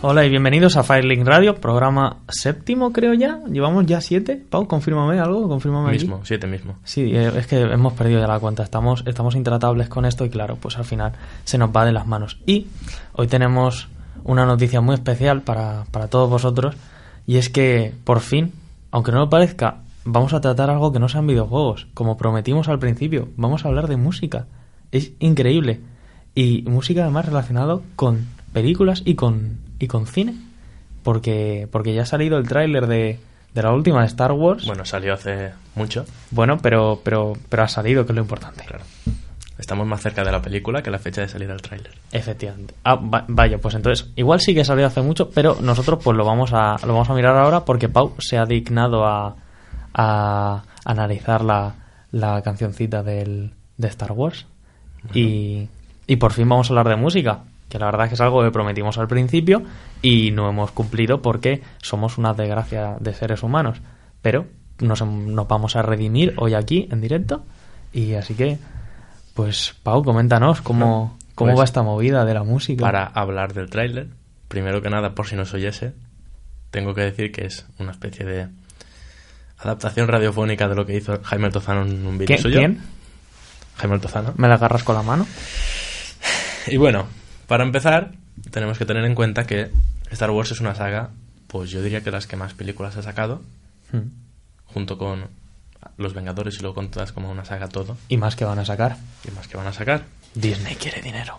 Hola y bienvenidos a Firelink Radio, programa séptimo creo ya. Llevamos ya siete. Pau, confírmame algo, confírmame. Mismo, siete mismo. Sí, eh, es que hemos perdido ya la cuenta. Estamos, estamos intratables con esto y claro, pues al final se nos va de las manos. Y hoy tenemos una noticia muy especial para, para todos vosotros y es que por fin, aunque no lo parezca, vamos a tratar algo que no sean videojuegos. Como prometimos al principio, vamos a hablar de música. Es increíble. Y música además relacionado con películas y con, y con cine. Porque, porque ya ha salido el tráiler de, de la última de Star Wars. Bueno, salió hace mucho. Bueno, pero, pero, pero ha salido, que es lo importante. Claro. Estamos más cerca de la película que la fecha de salida del tráiler. Efectivamente. Ah, va- vaya, pues entonces, igual sí que salió hace mucho, pero nosotros pues lo vamos a, lo vamos a mirar ahora porque Pau se ha dignado a, a analizar la, la cancioncita del, de Star Wars. Y, y por fin vamos a hablar de música, que la verdad es que es algo que prometimos al principio y no hemos cumplido porque somos una desgracia de seres humanos. Pero nos, nos vamos a redimir hoy aquí en directo y así que, pues Pau, coméntanos cómo, cómo Pues, va esta movida de la música. Para hablar del tráiler, primero que nada, por si no os oyese, tengo que decir que es una especie de adaptación radiofónica de lo que hizo Jaime Altozano en un vídeo ¿Quién? suyo. quién? Jaime Altozano. ¿Me la agarras con la mano? Y bueno, para empezar, tenemos que tener en cuenta que Star Wars es una saga, pues yo diría que las que más películas ha sacado, Hmm. junto con Los Vengadores y luego contadas como una saga todo, Y más que van a sacar. y más que van a sacar. Disney quiere dinero.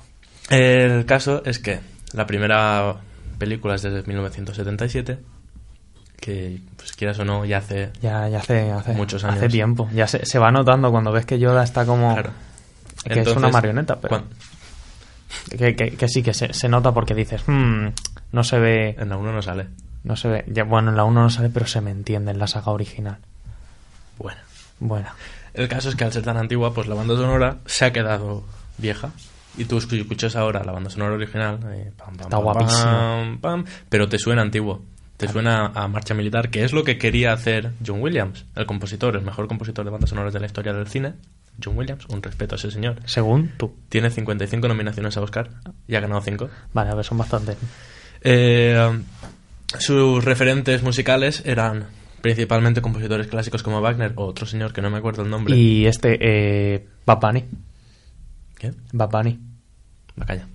El caso es que la primera película es desde 1977, que pues quieras o no, ya hace... Ya, ya hace, hace Muchos Hace años. tiempo. Ya se, se va notando cuando ves que Yoda está como... Claro. Que es una marioneta, pero... Que, que- que sí, que se, se nota porque dices... "Hmm, no se ve... En la 1 no sale. No se ve... Ya, bueno, en la 1 no sale, pero se me entiende en la saga original. Bueno. Bueno. El caso es que al ser tan antigua, pues la banda sonora se ha quedado vieja. Y tú escu- escuchas ahora la banda sonora original, eh, pam, pam, Está pam, guapísimo. pam, pam, pero te suena antiguo. Te suena a marcha militar, que es lo que quería hacer John Williams, el compositor, el mejor compositor de bandas sonoras de la historia del cine. John Williams, un respeto a ese señor. Según tú. Tiene 55 nominaciones a Oscar y ha ganado 5. Vale, a ver, son bastantes. Eh, sus referentes musicales eran principalmente compositores clásicos como Wagner o otro señor que no me acuerdo el nombre. Y este... Eh, Bad Bunny. ¿Qué? Bad Bunny. Me calla.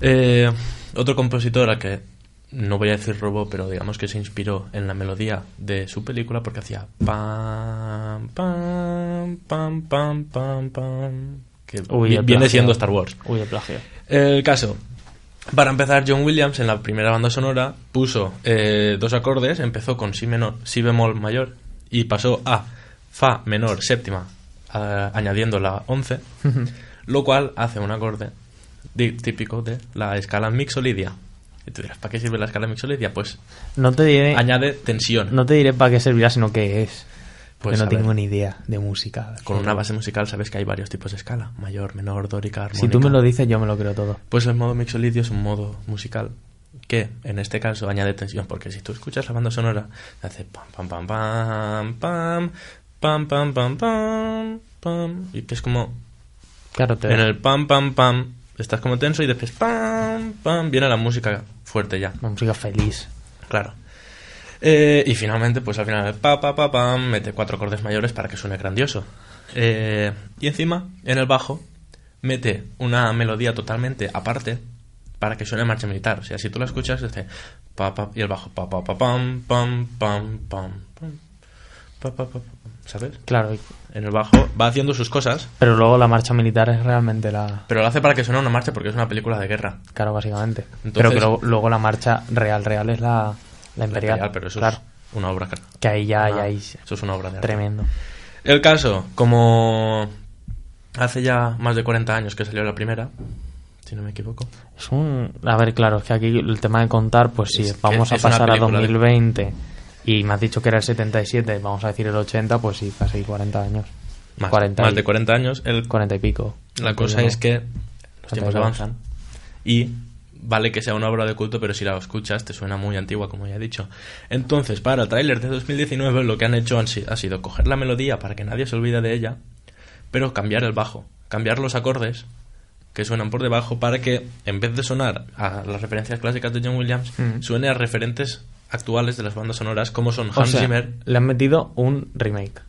Eh, otro compositor al que no voy a decir robó, pero digamos que se inspiró en la melodía de su película porque hacía pam, pam, pam, pam, pam, pam. Que Uy, viene plagio. siendo Star Wars. Uy, el plagio. El caso. Para empezar, John Williams en la primera banda sonora puso eh, dos acordes, empezó con si, menor, si bemol mayor y pasó a fa menor séptima, a- añadiendo la 11, lo cual hace un acorde típico de la escala mixolidia. Y tú dirás, ¿para qué sirve la escala mixolidia? Pues No te diré... añade tensión. No te diré para qué servirá, sino qué es. Pues, no a ver. tengo ni idea de música. Con una base musical sabes que hay varios tipos de escala, mayor, menor, dórica, armónica. Si tú me lo dices, yo me lo creo todo. Pues el modo mixolidio es un modo musical que en este caso añade tensión, porque si tú escuchas la banda sonora, hace pam pam pam pam pam pam pam pam pam pam y que es como Claro, te en el pam pam pam estás como tenso y después pam pam viene la música fuerte ya, Una música feliz. claro. Eh, y finalmente, pues al final, pa, pa, pa, pam, mete cuatro acordes mayores para que suene grandioso. Eh, y encima, en el bajo, mete una melodía totalmente aparte para que suene marcha militar. O sea, si tú la escuchas, dice pa, pa, y el bajo, pa, pa, pa, pam, pam, pam, pam, pam, pa, pa, pa, pa, ¿sabes? Claro, En el bajo va haciendo sus cosas, pero luego la marcha militar es realmente la... pero lo hace para que suene una marcha porque es una película de guerra. Claro, básicamente. Entonces- pero que luego, luego la marcha real, real es la, la La imperial. pero eso claro. es una obra. Que ahí ya, Ah, ya ahí... Eso es una obra de arte. Tremendo. El caso, como hace ya más de 40 años que salió la primera, si no me equivoco. Es un... A ver, claro, es que aquí el tema de contar, pues si Es vamos a una pasar a película de- 2020 y me has dicho que era el 77, vamos a decir el 80, pues sí, casi 40 años. Más, 40 más y- de 40 años. El, 40 y pico. la cosa es que los tiempos 42. avanzan y vale que sea una obra de culto, pero si la escuchas te suena muy antigua, como ya he dicho. Entonces, para el tráiler de 2019 lo que han hecho han ha sido coger la melodía para que nadie se olvide de ella, pero cambiar el bajo, cambiar los acordes que suenan por debajo para que en vez de sonar a las referencias clásicas de John Williams, Mm. suene a referentes actuales de las bandas sonoras como son O Hans sea, Zimmer, le han metido un remake,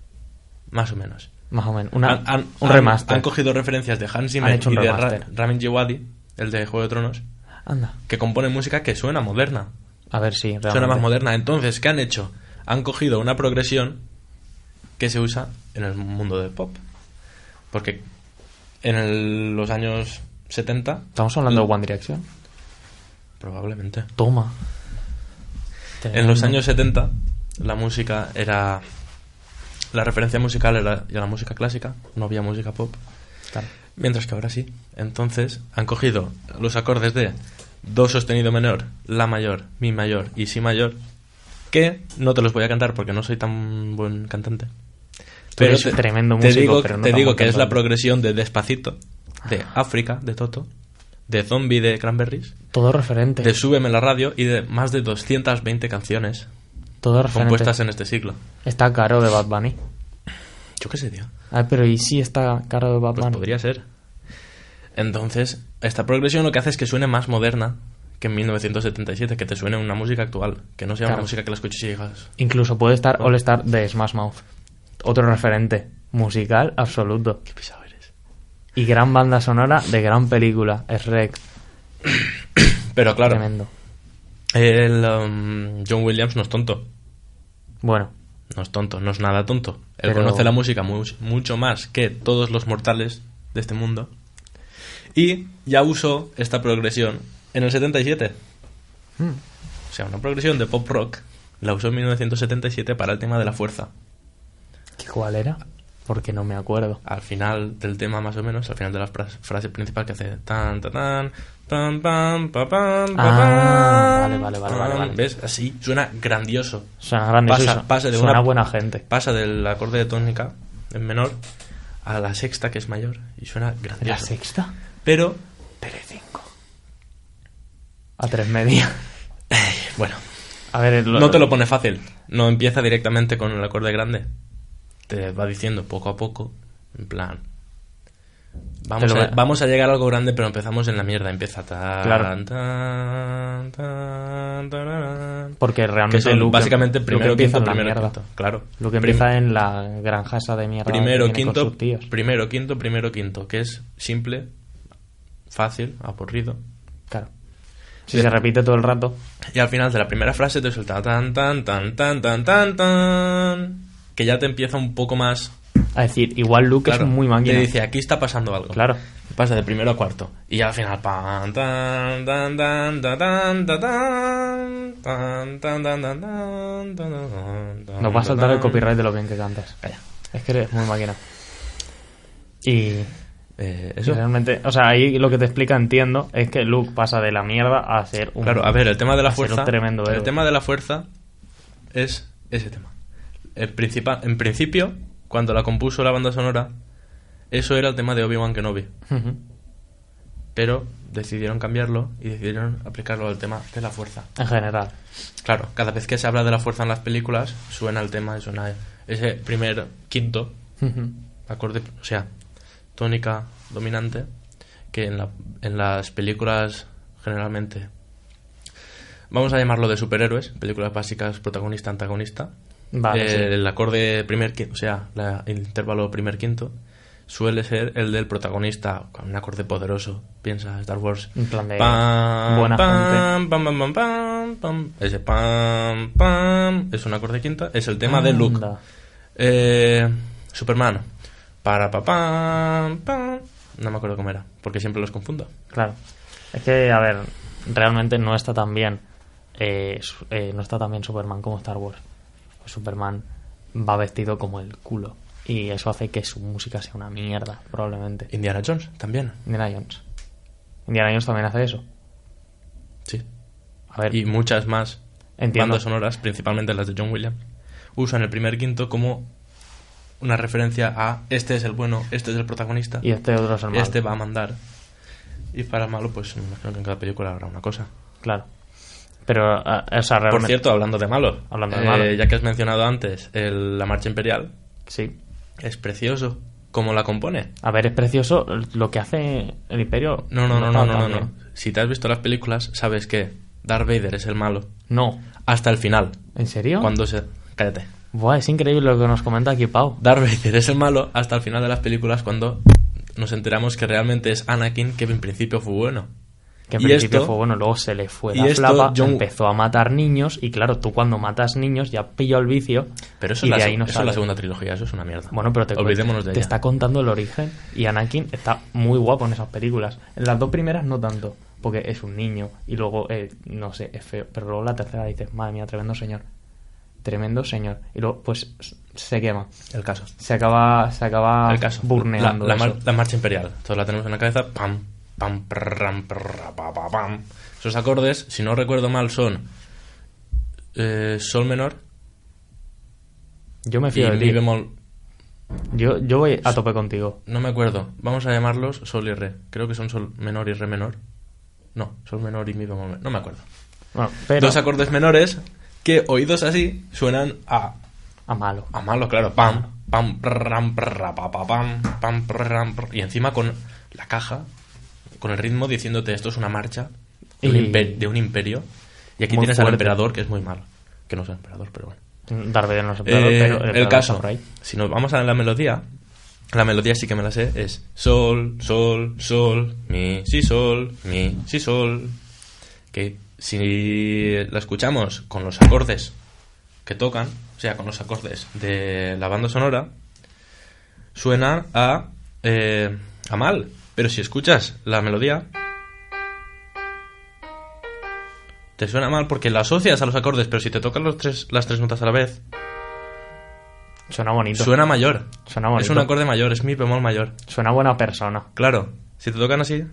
más o menos. más o menos. Una, han, han- un remaster. Han cogido referencias de Hans Zimmer Han hecho un y de Ra-. Ramin Djawadi, el de Juego de Tronos, Anda. que compone música que suena moderna. A ver si realmente. Suena más moderna. Entonces, ¿qué han hecho? Han cogido una progresión que se usa en el mundo del pop. Porque en el- los años 70, Estamos hablando de One Direction. probablemente. Toma. En los años 70, la música era. La referencia musical era ya la música clásica, no había música pop. Claro. Mientras que ahora sí. Entonces han cogido los acordes de Do sostenido menor, La mayor, Mi mayor y Si mayor, que no te los voy a cantar porque no soy tan buen cantante. tremendo te músico, digo, pero no te digo que es la progresión de Despacito, de África, de Toto, de Zombie, de Cranberries, Todo referente. de Súbeme la radio y de más de 220 canciones Todo referente. compuestas en este siglo. Está caro de Bad Bunny. Yo qué sé, tío. A ver, pero ¿y si está caro de Bad Pues Bunny? podría ser. Entonces, esta progresión lo que hace es que suene más moderna que en 1977, que te suene una música actual, que no sea Claro. una música que la escuches y digas... Incluso puede estar All Star de Smash Mouth. Otro referente musical absoluto. Qué pisado eres. Y gran banda sonora de gran película. Es Rec. Pero claro, Tremendo. el um, John Williams no es tonto. Bueno, No es tonto, no es nada tonto. Él Pero- conoce la música mu- mucho más que todos los mortales de este mundo. Y ya usó esta progresión en el 77. Hmm. O sea, una progresión de pop rock la usó en 1977 para el tema de la fuerza. ¿qué cuál era? Porque no me acuerdo. al final del tema más o menos, al final de la fras- frase principal que hace tan tan tan tan tan pa, pam, pa, Ah, pam, vale, vale, vale, vale, pam. vale. ¿Ves? Así suena grandioso. Suena grandioso. Pasa- de suena una- buena gente. Pasa del acorde de tónica en menor a la sexta que es mayor y suena ¿La grandioso. sexta? Pero Tele5. A tres media. bueno, A ver, lo- no te lo pone fácil. No empieza directamente con el acorde grande. Te va diciendo poco a poco, en plan. Vamos, a, va- vamos a llegar a algo grande, pero empezamos en la mierda. Empieza tan, Claro. tan, tan. Porque Que realmente son Luke- básicamente primero, quinto, primero, quinto. Claro. Lo que Prim- empieza en la granja esa de mierda. primero, quinto, primero, quinto, primero, quinto. Que es simple, fácil, aburrido. Claro. Si se repite todo el rato. Y al final de la primera frase te suelta tan, tan, tan, tan, tan, tan, tan. Que ya te empieza un poco más. A decir, igual Luke Claro, es muy máquina. Te dice, aquí está pasando algo. Claro. Pasa de primero a cuarto. Y al final. Pan, tan, tan, tan, tan, tan, tan, tan, tan, tan, tan, Nos va a saltar el copyright de lo bien que cantas. Calla. Es que eres muy máquina. Y Eh, eso. realmente, o sea, ahí lo que te explica, entiendo, es que Luke pasa de la mierda a ser un. Claro, a ver, el tema de la fuerza. tremendo el tema de la fuerza es ese tema. El principal, en principio, cuando la compuso la banda sonora, eso era el tema de Obi-Wan Kenobi. Pero decidieron cambiarlo y decidieron aplicarlo al tema de la fuerza. En general. Claro, cada vez que se habla de la fuerza en las películas, suena el tema y suena ese primer quinto acorde, o sea, tónica dominante, que en, la- en las películas generalmente, vamos a llamarlo de superhéroes, películas básicas, protagonista, antagonista, Vale, eh, sí. el acorde primer quinto, o sea, la- el intervalo primer quinto, suele ser el del protagonista con un acorde poderoso, piensa Star Wars. En plan de Pam, buena pam, pam, pam, pam, pam, pam. Ese pam, pam, es un acorde quinta, es el tema de Luke. Anda. Eh, Superman. Para pa pam, pam. No me acuerdo cómo era, porque siempre los confundo. Claro. Es que, a ver, realmente no está tan bien. eh, eh, no está tan bien Superman como Star Wars. Pues Superman va vestido como el culo. y eso hace que su música sea una mierda, probablemente. Indiana Jones también. Indiana Jones. Indiana Jones también hace eso. Sí. A ver, Y muchas más Entiendo. bandas sonoras, principalmente las de John Williams, usan el primer quinto como una referencia a este es el bueno, este es el protagonista, y este otro es el malo. este va a mandar. Y para el malo, pues me imagino que en cada película habrá una cosa. Claro. Pero, ah, o sea, realmente... Por cierto, hablando de malo, Hablando de eh, malo. ya que has mencionado antes el- la marcha imperial, Sí. es precioso. ¿Cómo la compone? A ver, es precioso lo que hace el Imperio. No, no, no, no, no, no, no. Si te has visto las películas, sabes que Darth Vader es el malo No. hasta el final. ¿En serio? Cuando se... Cállate. Buah, es increíble lo que nos comenta aquí Pau. Darth Vader es el malo hasta el final de las películas cuando nos enteramos que realmente es Anakin que en principio fue bueno. Que en Y principio esto- fue bueno, luego se le fue la flapa, John- empezó a matar niños y claro, tú cuando matas niños ya pilló el vicio Pero eso, y es la, de ahí no eso es la segunda trilogía, eso es una mierda. Bueno, pero te, Olvidémonos de te ella. está contando el origen y Anakin está muy guapo en esas películas. En las dos primeras no tanto, porque es un niño y luego, eh, no sé, es feo. Pero luego la tercera dices, madre mía, tremendo señor. Tremendo señor. Y luego, pues, se quema. El caso. Se acaba, se acaba el caso. burneando La, la eso. mar- la marcha imperial. Todos la tenemos en la cabeza. Pam, pam, prram, prra, pa, pa, pam. Esos acordes, si no recuerdo mal, son eh, sol menor Yo me y fío de mi ti. bemol. Yo, yo voy a tope contigo. No me acuerdo. Vamos a llamarlos sol y re. Creo que son sol menor y re menor. No, sol menor y mi bemol. menor. No me acuerdo. Bueno, pero Dos acordes menores que oídos así suenan a a malo. A malo, claro. Pam, pam, prram, prra, pa, pa, pam, pam, prram, prr. Y encima con la caja, con el ritmo diciéndote esto es una marcha de un, Y- imper- de un imperio. Y aquí Muy tienes al emperador, que es muy malo. Que no es el emperador, pero bueno. Darth Vader no es emperador, Eh, pero el emperador caso, si nos vamos a la melodía, la melodía sí que me la sé, es sol, sol, sol, mi, si, sol, mi, si, sol. Que si la escuchamos con los acordes que tocan, o sea, con los acordes de la banda sonora, suena a, eh, a mal. Pero si escuchas la melodía, te suena mal porque la asocias a los acordes, pero si te tocan los tres, las tres notas a la vez, Suena bonito. Suena mayor. Suena bonito. Es un acorde mayor, es mi bemol mayor. Suena buena persona. Claro, si te tocan así,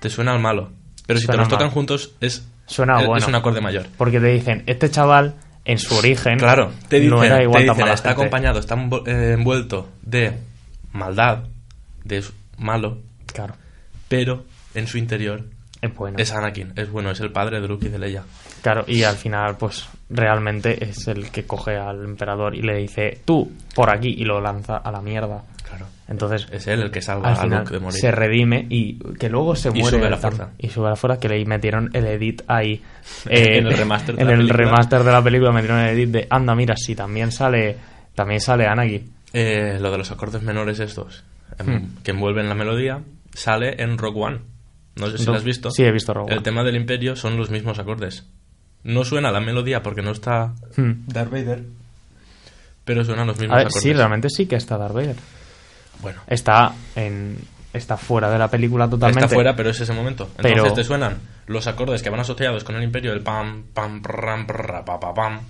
te suena al malo. Pero si Suena te los tocan juntos, es, Suena es, bueno. es un acorde mayor. Porque te dicen, este chaval, en su origen, Claro, te dicen, no era igual te tan dicen, mala está gente. acompañado, está eh, envuelto de maldad, de su- malo, Claro, pero en su interior es bueno. es Anakin, es bueno, es el padre de Luke y de Leia. Claro, y al final, pues, realmente es el que coge al emperador y le dice, tú, por aquí, y lo lanza a la mierda. Claro. Entonces, Es él el que salva al a Luke de morir. se redime y que luego se Y muere. sube a la fuerza. Y sube a la fuerza, que le metieron el edit ahí. eh, En el remaster de en la el película. remaster de la película metieron el edit de, anda, mira, sí, también sale, también sale Anakin. Eh, lo de los acordes menores estos, em, Hmm. que envuelven la melodía, sale en Rock One. No sé si Do- lo has visto. sí, he visto Rogue El One. tema del imperio son los mismos acordes. No suena la melodía porque no está Hmm. Darth Vader, pero suenan los mismos ver, acordes. sí, realmente sí que está Darth Vader. Bueno, Está en está fuera de la película totalmente. está fuera, pero es ese momento. Entonces Pero- te suenan los acordes que van asociados con el imperio, el pam, pam, pram, prra, pa, pa, pam.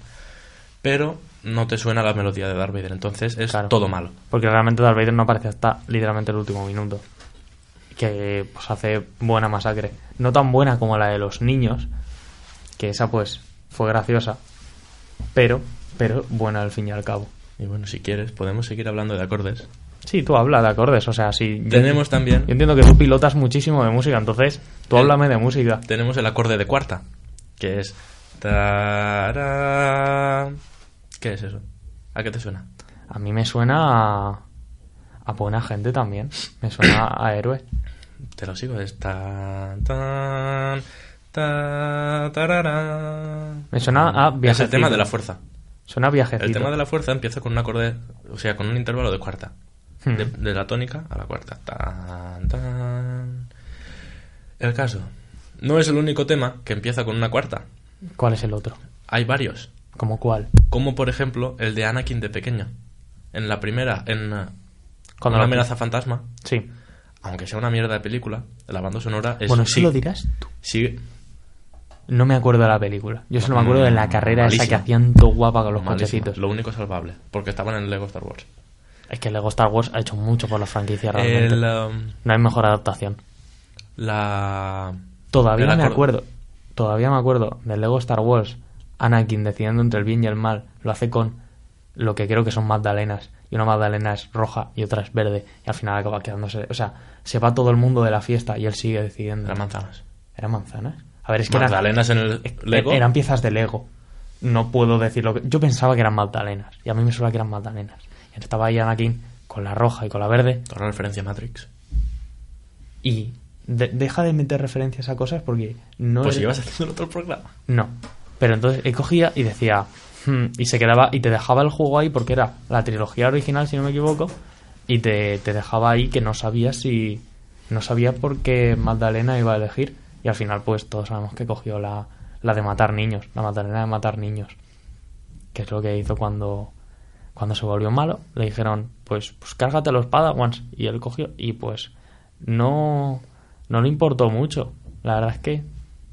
Pero no te suena la melodía de Darth Vader. Entonces es Claro. todo malo. Porque realmente Darth Vader no aparece hasta literalmente el último minuto. Que pues hace buena masacre. No tan buena como la de los niños. Que esa pues fue graciosa. Pero, pero buena al fin y al cabo. Y bueno, si quieres, podemos seguir hablando de acordes. Sí, tú habla de acordes, o sea, sí. yo- Tenemos también Yo entiendo que tú pilotas muchísimo de música, entonces tú El- háblame de música. tenemos el acorde de cuarta, que es... tará. ¿Qué es eso? ¿A qué te suena? A mí me suena a, a buena gente también. Me suena a héroe. Te lo sigo, es... tan, tan, ta, tarará. Me suena a Es el tema de la fuerza. Suena a viajecito. El tema de la fuerza empieza con un acorde, o sea, con un intervalo de cuarta. Hmm. De, de la tónica a la cuarta. Tan, tan. El caso. No es el único tema que empieza con una cuarta. ¿Cuál es el otro? Hay varios. ¿Cómo cuál? Como por ejemplo el de Anakin de pequeño. En la primera, en uh, Cuando Una la- amenaza fantasma, Sí. aunque sea una mierda de película, la banda sonora es... bueno, sí, lo dirás tú. sigue- No me acuerdo de la película. Yo solo me acuerdo de la carrera esa que hacían todo guapa con los Malísimo. cochecitos. Lo único salvable, porque estaban en Lego Star Wars. Es que Lego Star Wars ha hecho mucho por la franquicia realmente. El, um, No hay mejor adaptación. la... Todavía me acuerdo. Todavía me acuerdo del Lego Star Wars. Anakin decidiendo entre el bien y el mal. Lo hace con lo que creo que son magdalenas. Y una magdalena es roja y otra es verde. Y al final acaba quedándose. O sea, se va todo el mundo de la fiesta y él sigue decidiendo. Las manzanas. ¿Eran manzanas? A ver, es que eran- Magdalenas en el eh, Lego. eran piezas de Lego. No puedo decirlo. que- Yo pensaba que eran magdalenas. Y a mí me suena que eran magdalenas. Estaba ahí Anakin con la roja y con la verde. Otra referencia a Matrix. Y de- deja de meter referencias a cosas porque no. Pues ibas haciendo otro programa. No. Pero entonces él cogía y decía. "Hmm", y se quedaba. Y te dejaba el juego ahí porque era la trilogía original, si no me equivoco. Y te, te dejaba ahí que no sabías si. No sabía por qué Magdalena iba a elegir. Y al final, pues todos sabemos que cogió la, la de matar niños. La Magdalena de matar niños. Que es lo que hizo cuando. Cuando se volvió malo. Le dijeron, pues, pues cárgate los Padawans. Y él cogió. Y pues. No. No le importó mucho. La verdad es que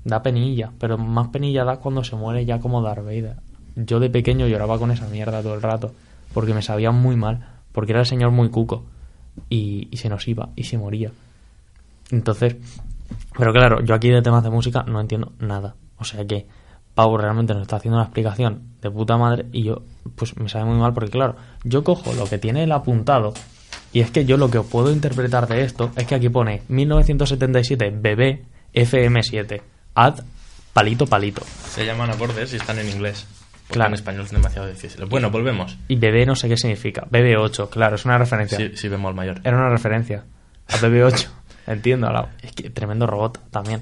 da penilla, pero más penilla da cuando se muere ya como Darth. Yo de pequeño lloraba con esa mierda todo el rato, porque me sabía muy mal, porque era el señor muy cuco, y, y se nos iba, y se moría. Entonces, pero claro, yo aquí de temas de música no entiendo nada. O sea que Pau realmente nos está haciendo una explicación de puta madre y yo, pues me sabe muy mal porque claro, yo cojo lo que tiene el apuntado y es que yo lo que puedo interpretar de esto es que aquí pone 1977 BB FM7 ad palito palito. Se llaman acordes y están en inglés. Claro. en español es demasiado difícil. Bueno, volvemos. Y BB no sé qué significa. BB8, claro, es una referencia. Si, si bemol mayor. Era una referencia a BB8. Entiendo, la- es que tremendo robot también.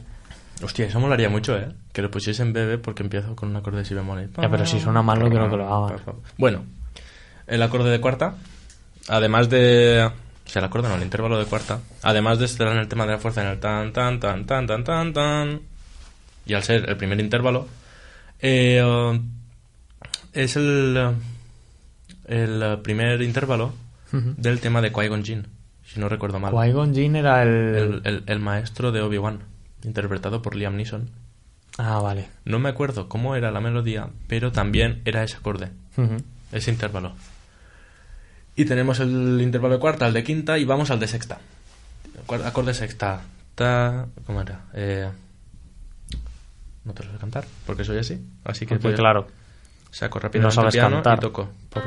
Hostia, eso molaría mucho, ¿eh? Que lo pusiesen bebé porque empiezo con un acorde de si bemol. Ya, pero si suena mal, no quiero que lo hagan. Bueno, el acorde de cuarta, además de... O sea, el acorde no, el intervalo de cuarta. Además de estar en el tema de la fuerza en el tan, tan, tan, tan, tan, tan, tan... Y al ser el primer intervalo, eh, uh, es el, uh, el uh, primer intervalo Ujú. del tema de Qui-Gon Jinn, si no recuerdo mal. Qui-Gon Jinn era el... El, el- el maestro de Obi-Wan, interpretado por Liam Neeson. Ah, vale. No me acuerdo cómo era la melodía, pero también era ese acorde, ese intervalo. Y tenemos el intervalo de cuarta, el de quinta y vamos al de sexta. Acorde sexta. Ta, ¿Cómo era? Eh, no te lo sé cantar, porque soy así. Así que Porque, voy claro, saco no rápidamente sabes el piano cantar. y toco. Por...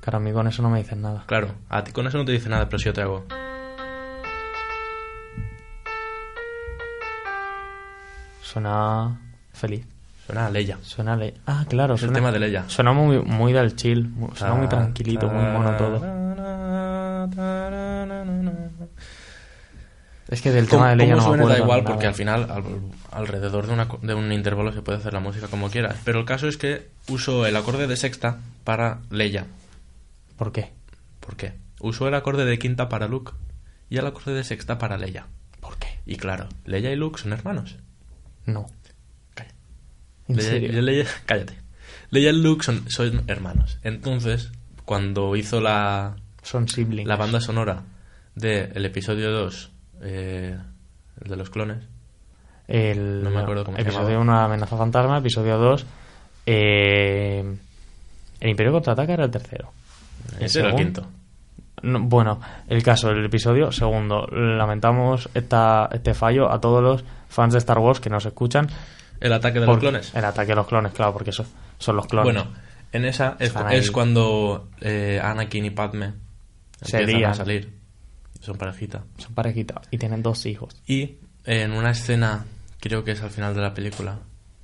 Claro, a mí con eso no me dicen nada. Claro, a ti con eso no te dice nada, pero si yo te hago. Suena feliz. Suena a Leia. Suena le... Ah, claro. Es el suena... tema de Leia. Suena muy, muy del chill. Suena muy tranquilito, muy mono todo. Es que del tema de Leia no me suena acuerdo da igual nada. porque al final al- alrededor de, una de un intervalo se puede hacer la música como quieras. Pero el caso es que uso el acorde de sexta para Leia. ¿Por qué? ¿Por qué? Uso el acorde de quinta para Luke y el acorde de sexta para Leia. ¿Por qué? Y claro, Leia y Luke son hermanos. No. Calla. ¿En Leia- serio? Leia- cállate. Leia y Luke son, son hermanos. Entonces, cuando hizo la, Son siblings. la banda sonora del episodio 2, eh, el de los clones, El, No me acuerdo cómo se episodio llamaba. 1, una amenaza fantasma. Episodio 2, eh, el Imperio contraataca era el tercero. ese era el quinto. No, bueno, el caso, el episodio segundo. Lamentamos esta, este fallo a todos los fans de Star Wars que nos escuchan. El ataque de los clones. El ataque de los clones, claro, porque eso, son los clones. Bueno, en esa es, cuando eh, Anakin y Padme Se empiezan lían. a salir. Son parejita. Son parejita y tienen dos hijos. Y en una escena, creo que es al final de la película,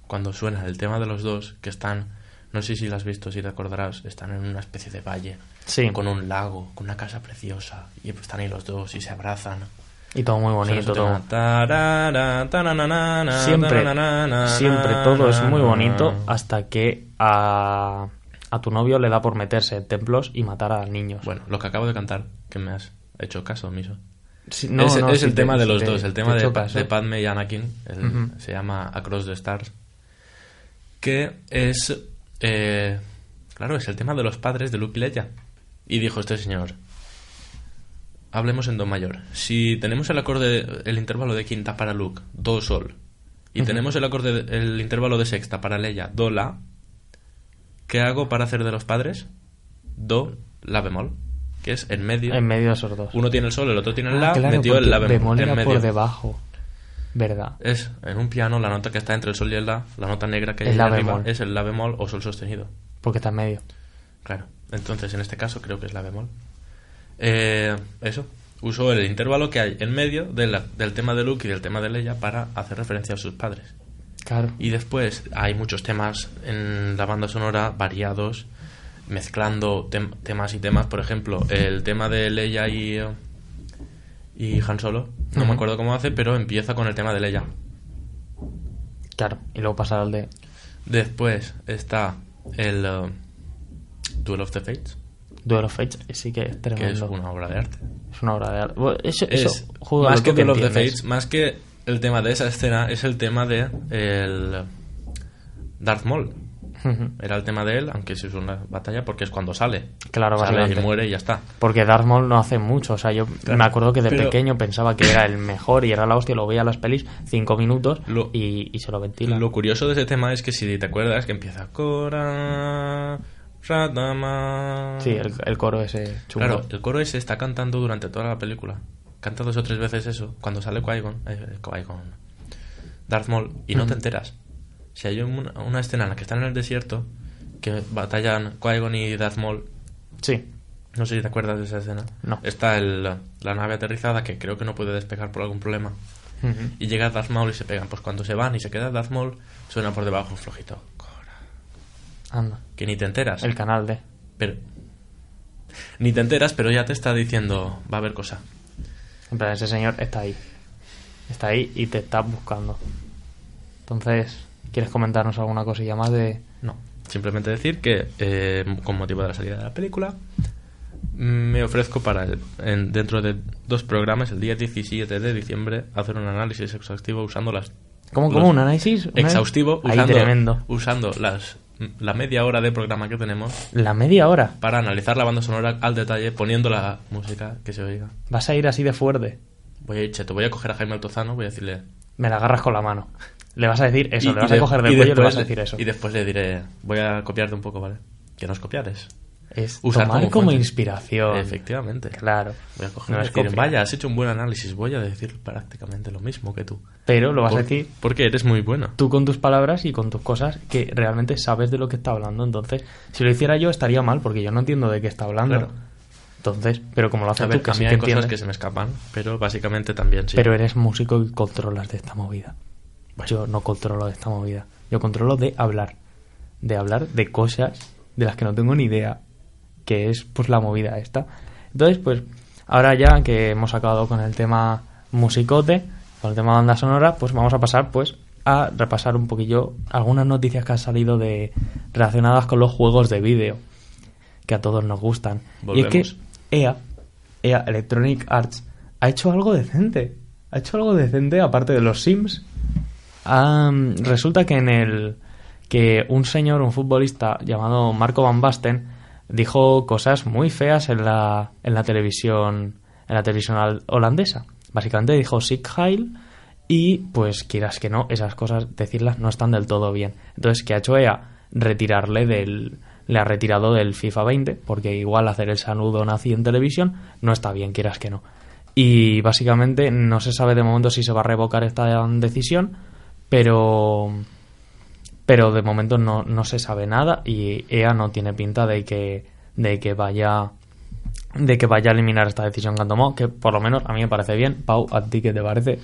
cuando suena el tema de los dos, que están, no sé si lo has visto, si te acordarás, están en una especie de valle, Sí, con un lago, con una casa preciosa, y pues están ahí los dos y se abrazan. Y todo muy bonito. Todo. Siempre, siempre todo es muy bonito hasta que a, a tu novio le da por meterse en templos y matar a niños. Bueno, lo que acabo de cantar, que me has hecho caso omiso. Sí, no, es no, es sí el te- tema de los te- dos, el te tema de, de. Padme y Anakin, el- Ujú. se llama Across the Stars, que es, eh, claro, es el tema de los padres de Luke y Leia. Y dijo este señor, hablemos en do mayor. Si tenemos el acorde, el intervalo de quinta para Luke, do sol, y tenemos el acorde, el intervalo de sexta para Leia, do la, ¿qué hago para hacer de los padres? Do la bemol, que es en medio. En medio de esos dos. Uno tiene el sol, el otro tiene el Ah, la, claro, metió el la bemol, bemol en medio. por debajo. ¿Verdad? Es en un piano la nota que está entre el sol y el la, la nota negra que hay la arriba bemol. es el la bemol o sol sostenido. Porque está en medio. Claro. Entonces, en este caso creo que es la bemol. Eh, eso. Uso el intervalo que hay en medio de la- del tema de Luke y del tema de Leia para hacer referencia a sus padres. Claro. Y después hay muchos temas en la banda sonora variados, mezclando tem- temas y temas. Por ejemplo, el tema de Leia y, y Han Solo. No me acuerdo cómo hace, pero empieza con el tema de Leia. Claro. Y luego pasar al de. Después está el eh, Duel of the Fates, Duel of Fates. Sí que es que es tremendo. una obra de arte. Es una obra de arte. Bueno, Eso, es eso, más que que Duel of the. Fates, más que el tema de esa escena, es el tema de el Darth Maul. Era el tema de él, aunque sí es una batalla, porque es cuando sale. Claro, sale y muere y ya está. Porque Darth Maul no hace mucho. O sea, yo Claro. me acuerdo que de Pero- pequeño pensaba que era el mejor y era la hostia. Lo veía en las pelis cinco minutos Lo- y, y se lo ventila. Lo curioso de ese tema es que si te acuerdas que empieza Cora Radama. Sí, el, el coro ese chungo. Claro, el coro ese está cantando durante toda la película. Canta dos o tres veces eso cuando sale Qui-Gon, eh, Qui-Gon, Darth Maul y no te enteras. Si hay una, una escena en la que están en el desierto que batallan Qui-Gon y Darth Maul, Sí. no sé si te acuerdas de esa escena. No. Está el, la nave aterrizada que creo que no puede despegar por algún problema. Y llega Darth Maul y se pegan. Pues cuando se van y se queda Darth Maul, suena por debajo un flojito. Anda. Que ni te enteras. El canal de. Pero, ni te enteras, pero ya te está diciendo, va a haber cosa. En plan, ese señor está ahí. Está ahí y te está buscando. Entonces, ¿quieres comentarnos alguna cosilla más de...? No, simplemente decir que eh, con motivo de la salida de la película me ofrezco para el- en- dentro de dos programas el día 17 de diciembre hacer un análisis exhaustivo usando las ¿Cómo, cómo? ¿Un análisis? ¿Un exhaustivo Ahí, usando, tremendo. usando las la media hora de programa que tenemos La media hora. para analizar la banda sonora al detalle poniendo la música que se oiga. Vas a ir así de fuerte. Voy a ir, cheto, voy a coger a Jaime Altozano, voy a decirle Me la agarras con la mano. Le vas a decir eso, Y- le vas de- a coger del cuello y le vas a decir eso. Y después le diré, voy a copiarte un poco, ¿vale? Que no es copiar, es Es usar tomar como inspiración. Efectivamente. Claro. Voy a coger No decir, vaya, has hecho un buen análisis, voy a decir prácticamente lo mismo que tú. Pero lo vas a Por- decir Porque eres muy bueno. tú con tus palabras y con tus cosas que realmente sabes de lo que está hablando. Entonces, si lo hiciera yo estaría mal porque yo no entiendo de qué está hablando. Claro. Entonces, pero como lo haces A ver, tú, que a sí mí que hay cosas que se me escapan, pero básicamente también sí. pero eres músico y controlas de esta movida. Yo no controlo de esta movida. Yo controlo de hablar. De hablar de cosas de las que no tengo ni idea. Que es pues la movida esta. Entonces, pues, ahora ya que hemos acabado con el tema musicote, con el tema banda sonora, pues vamos a pasar pues a repasar un poquillo algunas noticias que han salido de relacionadas con los juegos de vídeo que a todos nos gustan. Y es que. EA, EA Electronic Arts, ha hecho algo decente. Ha hecho algo decente aparte de los Sims. Resulta que en el que un señor, un futbolista llamado Marco Van Basten, dijo cosas muy feas en la, en la televisión en la televisión hol- holandesa. Básicamente dijo Heil y pues quieras que no, esas cosas decirlas no están del todo bien. Entonces, ¿qué ha hecho EA? Retirarle del le ha retirado del FIFA 20 porque igual hacer el saludo nazi en televisión no está bien, quieras que no. Y básicamente no se sabe de momento si se va a revocar esta decisión, pero pero de momento no, no se sabe nada y EA no tiene pinta de que de que vaya de que vaya a eliminar esta decisión que han tomado, que por lo menos a mí me parece bien. Pau, ¿a ti qué te parece?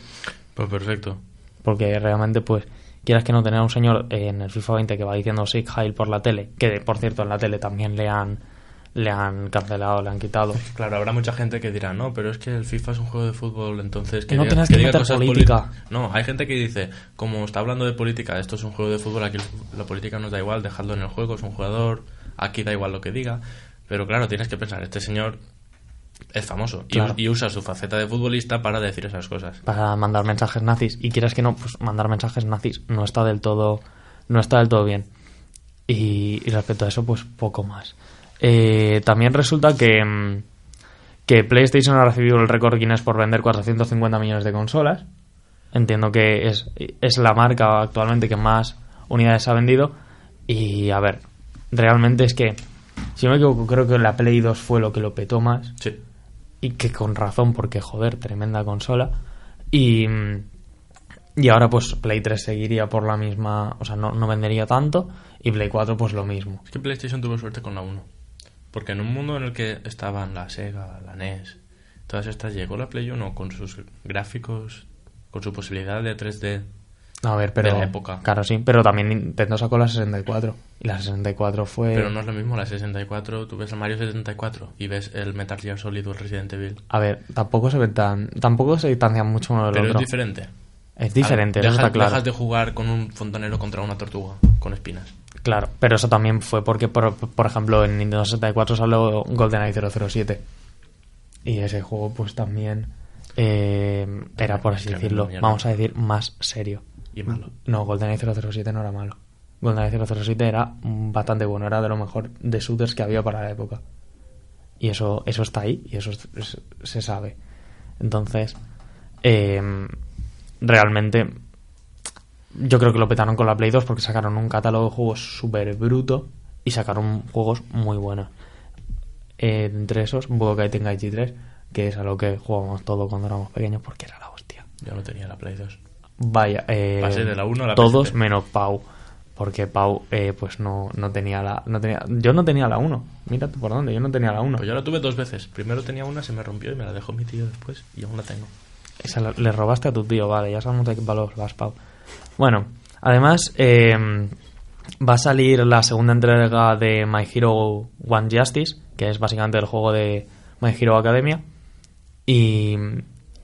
Pues perfecto. Porque realmente, pues, quieras que no tener a un señor en el FIFA 20 que va diciendo Sig Heil por la tele, que por cierto en la tele también le han le han cancelado, le han quitado. Claro, habrá mucha gente que dirá, no, pero es que el FIFA es un juego de fútbol, entonces que No diga- tienes que diga cosas política. No, hay gente que dice, como está hablando de política, esto es un juego de fútbol, aquí la política nos da igual, dejadlo en el juego, es un jugador, aquí da igual lo que diga. Pero claro, tienes que pensar, este señor es famoso Claro. y, usa su faceta de futbolista para decir esas cosas. para mandar mensajes nazis y quieras que no pues mandar mensajes nazis no está del todo no está del todo bien y, y respecto a eso pues poco más Eh, también resulta que mm, Que PlayStation ha recibido el récord Guinness por vender 450 millones de consolas. Entiendo que es, es la marca actualmente que más unidades ha vendido. Y a ver, realmente es que, si no me equivoco, creo que la Play 2 fue lo que lo petó más. Sí. Y que con razón, porque joder, tremenda consola. Y, y ahora pues Play 3 seguiría por la misma, o sea, no, no vendería tanto. Y Play 4 pues lo mismo. Es que PlayStation tuvo suerte con la 1. Porque en un mundo en el que estaban la Sega, la NES, todas estas, llegó la Play 1 con sus gráficos, con su posibilidad de 3D. A ver, pero. De la época. Claro, sí, pero también Nintendo sacó la 64. Y la 64 fue. Pero no es lo mismo la 64, tú ves el Mario 64 y ves el Metal Gear Solid o el Resident Evil. A ver, tampoco se ven tan. Tampoco se distancian mucho uno del Pero otro. es diferente. Es diferente, eso dejas, está claro. dejas de jugar con un fontanero contra una tortuga con espinas. Claro, pero eso también fue porque, por, por ejemplo, en Nintendo 64 salió GoldenEye 007. Y ese juego, pues también eh, era, por así decirlo, vamos a decir, más serio. Y malo. No, GoldenEye 007 no era malo. GoldenEye 007 era bastante bueno, era de lo mejor de shooters que había para la época. Y eso, eso está ahí y eso es- es- se sabe. Entonces, eh, realmente, yo creo que lo petaron con la Play 2 porque sacaron un catálogo de juegos súper bruto y sacaron juegos muy buenos. Eh, entre esos, Budokai Tenkaichi 3, que es a lo que jugábamos todo cuando éramos pequeños porque era la hostia. Yo no tenía la Play 2. Vaya, eh, Pasé de la 1 a la todos menos Pau, porque Pau eh, pues no, no tenía la no tenía yo no tenía la 1. Mira tú por dónde, yo no tenía la 1. Pues yo la tuve dos veces. Primero tenía una, se me rompió y me la dejó mi tío después y aún la tengo. Le robaste a tu tío, vale, ya sabemos de qué valor vas, Pau. Bueno, además eh, va a salir la segunda entrega de My Hero One Justice, que es básicamente el juego de My Hero Academia. Y,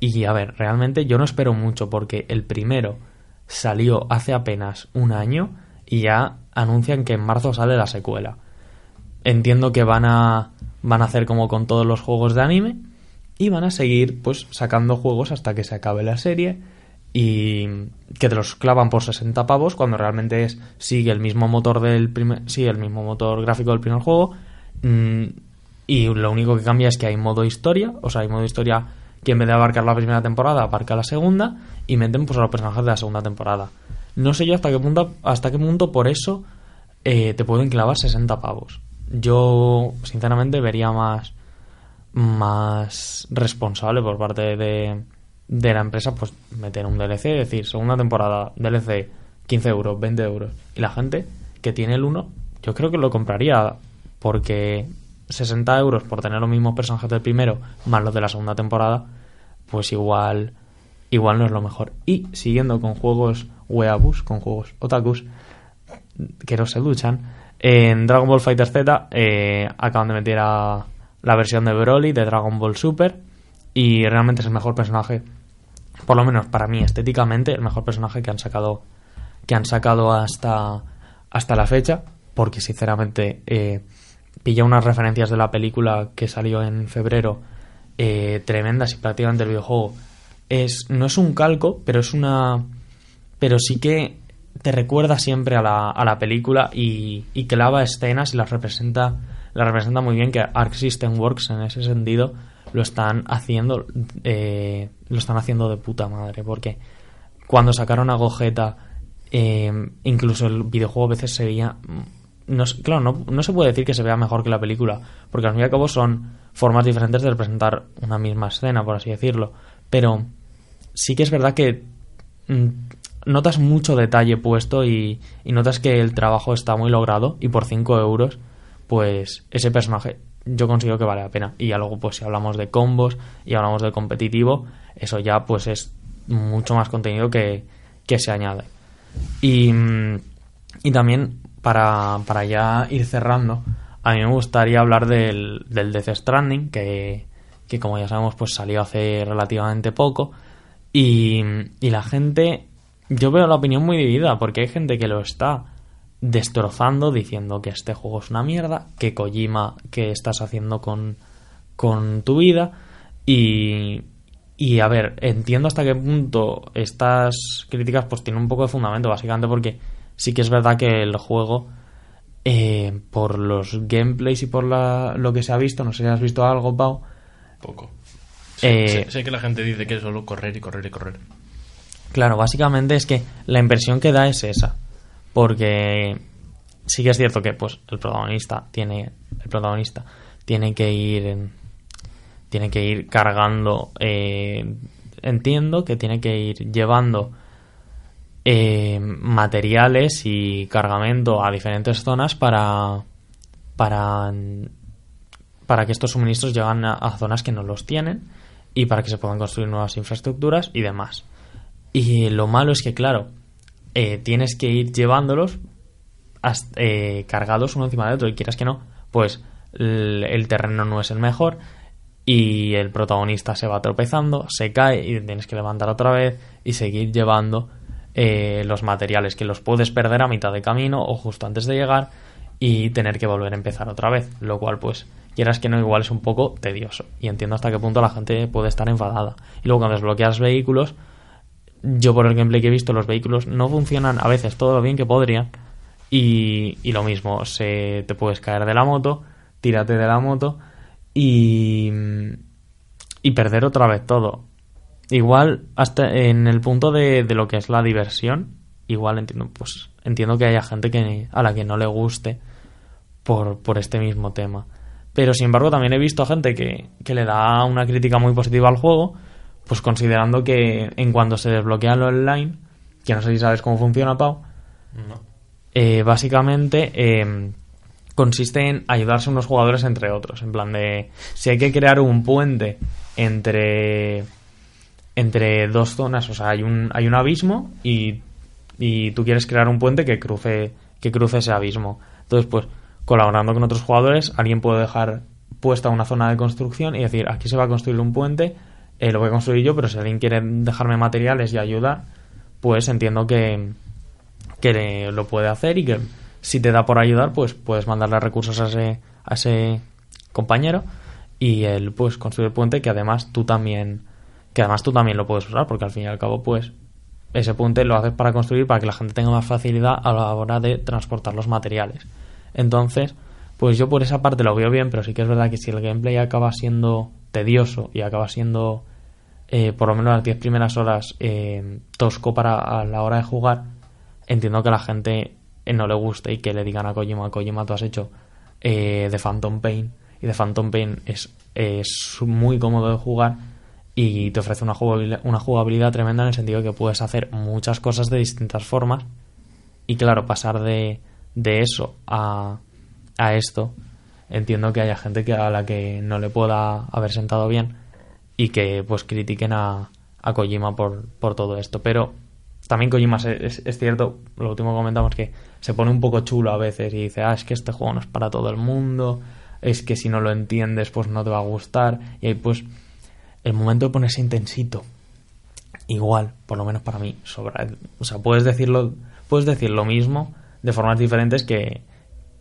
y a ver, realmente yo no espero mucho porque el primero salió hace apenas un año y ya anuncian que en marzo sale la secuela. Entiendo que van a van a hacer como con todos los juegos de anime y van a seguir pues sacando juegos hasta que se acabe la serie y que te los clavan por 60 pavos cuando realmente es sigue el mismo motor del primer sigue el mismo motor gráfico del primer juego mm, y lo único que cambia es que hay modo historia o sea hay modo historia que en vez de abarcar la primera temporada abarca la segunda y meten pues a los personajes de la segunda temporada. No sé yo hasta qué punto hasta qué punto por eso eh, te pueden clavar 60 pavos. Yo sinceramente vería más más responsable por parte de, de la empresa pues meter un DLC, es decir, segunda temporada, DLC, 15 euros, 20 euros. Y la gente que tiene el 1, yo creo que lo compraría porque 60 euros por tener los mismos personajes del primero más los de la segunda temporada, pues igual igual no es lo mejor. Y siguiendo con juegos weabus, con juegos otakus, que no se duchan, en Dragon Ball Fighter Z eh, acaban de meter a la versión de Broly de Dragon Ball Super y realmente es el mejor personaje, por lo menos para mí estéticamente, el mejor personaje que han sacado que han sacado hasta hasta la fecha, porque sinceramente eh, pilla unas referencias de la película que salió en febrero eh, tremendas y prácticamente el videojuego es no es un calco, pero es una pero sí que te recuerda siempre a la, a la película y, y clava escenas y las representa las representa muy bien que Arc System Works en ese sentido lo están haciendo eh, lo están haciendo de puta madre porque cuando sacaron a Gogeta eh, incluso el videojuego a veces se veía mm, no, claro, no, no se puede decir que se vea mejor que la película, porque al fin y al cabo son formas diferentes de representar una misma escena, por así decirlo. Pero sí que es verdad que mm, notas mucho detalle puesto y, y notas que el trabajo está muy logrado y por 5 euros, pues ese personaje yo considero que vale la pena. Y ya luego, pues si hablamos de combos y hablamos de competitivo, eso ya pues es mucho más contenido que, que se añade. Y, y también, para, para ya ir cerrando, a mí me gustaría hablar del, del Death Stranding, que, que como ya sabemos, pues salió hace relativamente poco. Y, y la gente, yo veo la opinión muy dividida, porque hay gente que lo está destrozando, diciendo que este juego es una mierda, que Kojima, que estás haciendo con, con tu vida. Y, y a ver, entiendo hasta qué punto estas críticas pues tienen un poco de fundamento, básicamente porque sí que es verdad que el juego, eh, por los gameplays y por la- lo que se ha visto, no sé si has visto algo, Pau, Poco. Sé, Eh, sé- sé que la gente dice que es solo correr y correr y correr. Claro, básicamente es que la impresión que da es esa. Porque sí que es cierto que pues el protagonista tiene. El protagonista tiene que ir. en- tiene que ir cargando. eh, entiendo que tiene que ir llevando eh, materiales y cargamento a diferentes zonas para. para. para que estos suministros lleguen a, a zonas que no los tienen y para que se puedan construir nuevas infraestructuras y demás. Y lo malo es que, claro, eh, tienes que ir llevándolos eh, cargados uno encima del otro y quieras que no, pues el, el terreno no es el mejor y el protagonista se va tropezando, se cae y tienes que levantar otra vez y seguir llevando eh, los materiales que los puedes perder a mitad de camino o justo antes de llegar y tener que volver a empezar otra vez, lo cual pues quieras que no igual es un poco tedioso y entiendo hasta qué punto la gente puede estar enfadada. Y luego cuando desbloqueas vehículos, yo por el gameplay que he visto los vehículos no funcionan a veces todo lo bien que podrían y, y lo mismo, se te puedes caer de la moto, tírate de la moto y, y perder otra vez todo. Igual hasta en el punto de, de lo que es la diversión, igual entiendo, pues entiendo que haya gente que a la que no le guste por, por este mismo tema. Pero sin embargo también he visto gente que, que le da una crítica muy positiva al juego, pues considerando que en cuanto se desbloquea lo online, que no sé si sabes cómo funciona, Pau, No. eh, básicamente eh, consiste en ayudarse unos jugadores entre otros. En plan de, si hay que crear un puente entre entre dos zonas, o sea, hay un, hay un abismo y, y tú quieres crear un puente que cruce, que cruce ese abismo. Entonces, pues, colaborando con otros jugadores, alguien puede dejar puesta una zona de construcción y decir, aquí se va a construir un puente, eh, lo voy a construir yo, pero si alguien quiere dejarme materiales y ayudar, pues entiendo que, que lo puede hacer y que si te da por ayudar, pues puedes mandarle recursos a ese, a ese compañero y él pues construir el puente que además tú también que además tú también lo puedes usar porque al fin y al cabo pues ese puente lo haces para construir para que la gente tenga más facilidad a la hora de transportar los materiales. Entonces pues yo por esa parte lo veo bien pero sí que es verdad que si el gameplay acaba siendo tedioso y acaba siendo eh, por lo menos las 10 primeras horas eh, tosco para a la hora de jugar entiendo que a la gente eh, no le guste y que le digan a Kojima Kojima tú has hecho de Phantom Pain y de Phantom Pain es, es muy cómodo de jugar y te ofrece una jugabilidad, una jugabilidad tremenda en el sentido de que puedes hacer muchas cosas de distintas formas y claro, pasar de, de eso a, a esto entiendo que haya gente que a la que no le pueda haber sentado bien y que pues critiquen a, a Kojima por, por todo esto pero también Kojima es, es, cierto, lo último que comentamos que se pone un poco chulo a veces y dice, ah, es que este juego no es para todo el mundo, es que si no lo entiendes pues no te va a gustar y ahí pues el momento de ponerse intensito igual, por lo menos para mí, sobra. O sea, puedes decirlo, puedes decir lo mismo de formas diferentes que,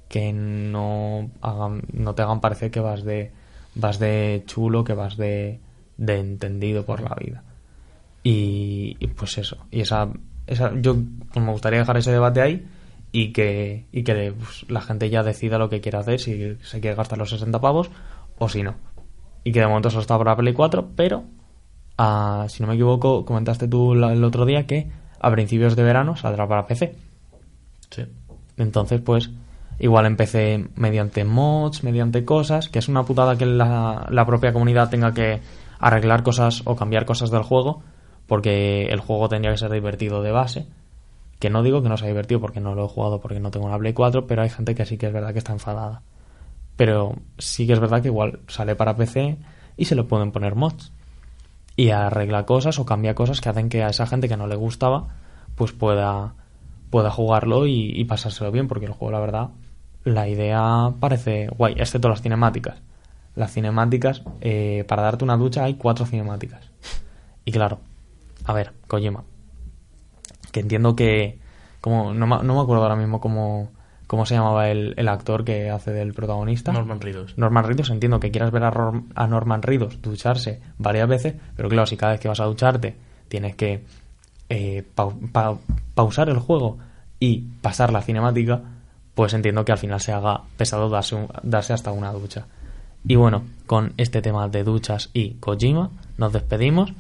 que no hagan, no te hagan parecer que vas de vas de chulo, que vas de, de entendido por la vida. Y, y pues eso, y esa, esa yo pues me gustaría dejar ese debate ahí y que, y que pues, la gente ya decida lo que quiere hacer, si se quiere gastar los 60 pavos o si no. Y que de momento solo está para Play 4, pero ah, si no me equivoco, comentaste tú la- el otro día que a principios de verano saldrá para PC. Sí. Entonces, pues, igual empecé mediante mods, mediante cosas, que es una putada que la, la propia comunidad tenga que arreglar cosas o cambiar cosas del juego, porque el juego tendría que ser divertido de base. Que no digo que no sea divertido porque no lo he jugado porque no tengo una Play 4, pero hay gente que sí que es verdad que está enfadada. Pero sí que es verdad que igual sale para PC y se le pueden poner mods. Y arregla cosas o cambia cosas que hacen que a esa gente que no le gustaba, pues pueda, pueda jugarlo y, y pasárselo bien, porque el juego, la verdad, la idea parece guay, excepto las cinemáticas. Las cinemáticas, eh, para darte una ducha hay cuatro cinemáticas. Y claro, a ver, Kojima, que entiendo que, como no, me- no me acuerdo ahora mismo cómo, cómo se llamaba el, el actor que hace del protagonista. Norman Reedus. Norman Reedus, entiendo que quieras ver a, Ro- a Norman Reedus ducharse varias veces, pero claro, si cada vez que vas a ducharte tienes que eh, pau- pa- pausar el juego y pasar la cinemática, pues entiendo que al final se haga pesado darse, un- darse hasta una ducha. Y bueno, con este tema de duchas y Kojima nos despedimos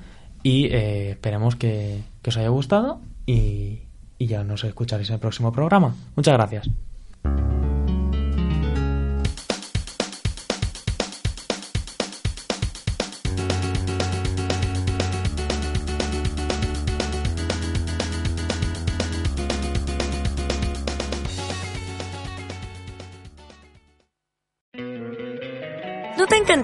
y eh, esperemos que, os haya gustado y ya nos escucharéis en el próximo programa. Muchas gracias.